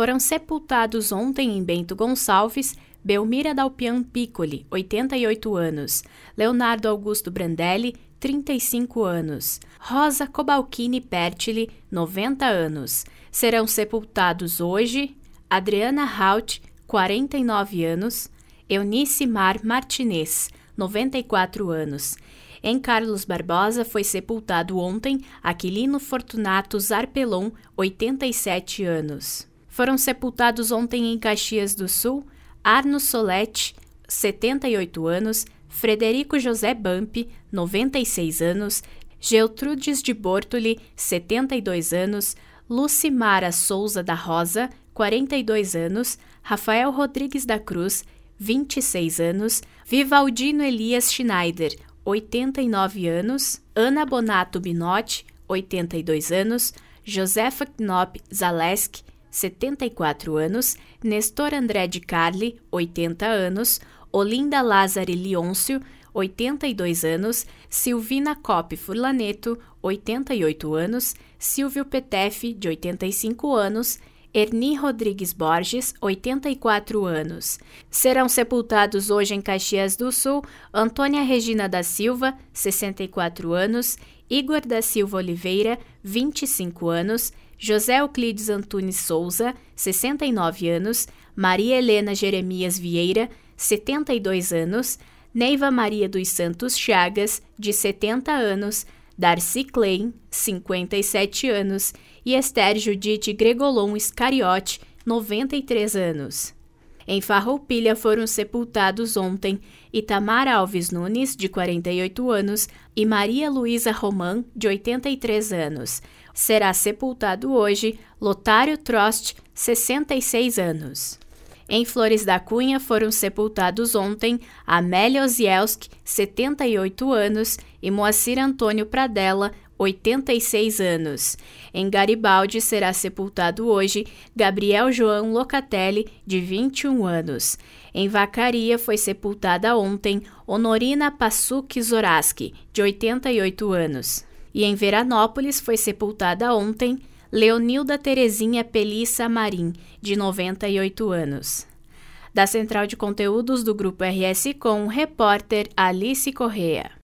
Foram sepultados ontem em Bento Gonçalves Belmira Dalpian Piccoli, 88 anos, Leonardo Augusto Brandelli, 35 anos, Rosa Cobalcini Pertili, 90 anos. Serão sepultados hoje Adriana Haut, 49 anos, Eunice Mar Martinez, 94 anos. Em Carlos Barbosa foi sepultado ontem Aquilino Fortunato Zarpelon, 87 anos. Foram sepultados ontem em Caxias do Sul Arno Soletti, 78 anos, Frederico José Bampi, 96 anos, Geltrudes de Bortoli, 72 anos, Lucimara Souza da Rosa, 42 anos, Rafael Rodrigues da Cruz, 26 anos, Vivaldino Elias Schneider, 89 anos, Ana Bonato Binotti, 82 anos, Josefa Knop Zaleski, 74 anos, Nestor André de Carli, 80 anos, Olinda Lázari Leôncio, 82 anos, Silvina Cop Furlaneto, 88 anos, Silvio Petef, de 85 anos, Erni Rodrigues Borges, 84 anos. Serão sepultados hoje em Caxias do Sul Antônia Regina da Silva, 64 anos, Igor da Silva Oliveira, 25 anos, José Euclides Antunes Souza, 69 anos, Maria Helena Jeremias Vieira, 72 anos, Neiva Maria dos Santos Chagas, de 70 anos, Darcy Klein, 57 anos, e Esther Judite Gregolon Iscariote, 93 anos. Em Farroupilha foram sepultados ontem Itamar Alves Nunes, de 48 anos, e Maria Luísa Roman, de 83 anos. Será sepultado hoje Lotário Trost, 66 anos. Em Flores da Cunha foram sepultados ontem Amélia Ozielski, 78 anos, e Moacir Antônio Pradella, 86 anos. Em Garibaldi será sepultado hoje Gabriel João Locatelli, de 21 anos. Em Vacaria foi sepultada ontem Honorina Passuc Zoraski, de 88 anos. E em Veranópolis foi sepultada ontem Leonilda Terezinha Pelissa Marim, de 98 anos. Da Central de Conteúdos do Grupo RS Com, repórter Alice Correa.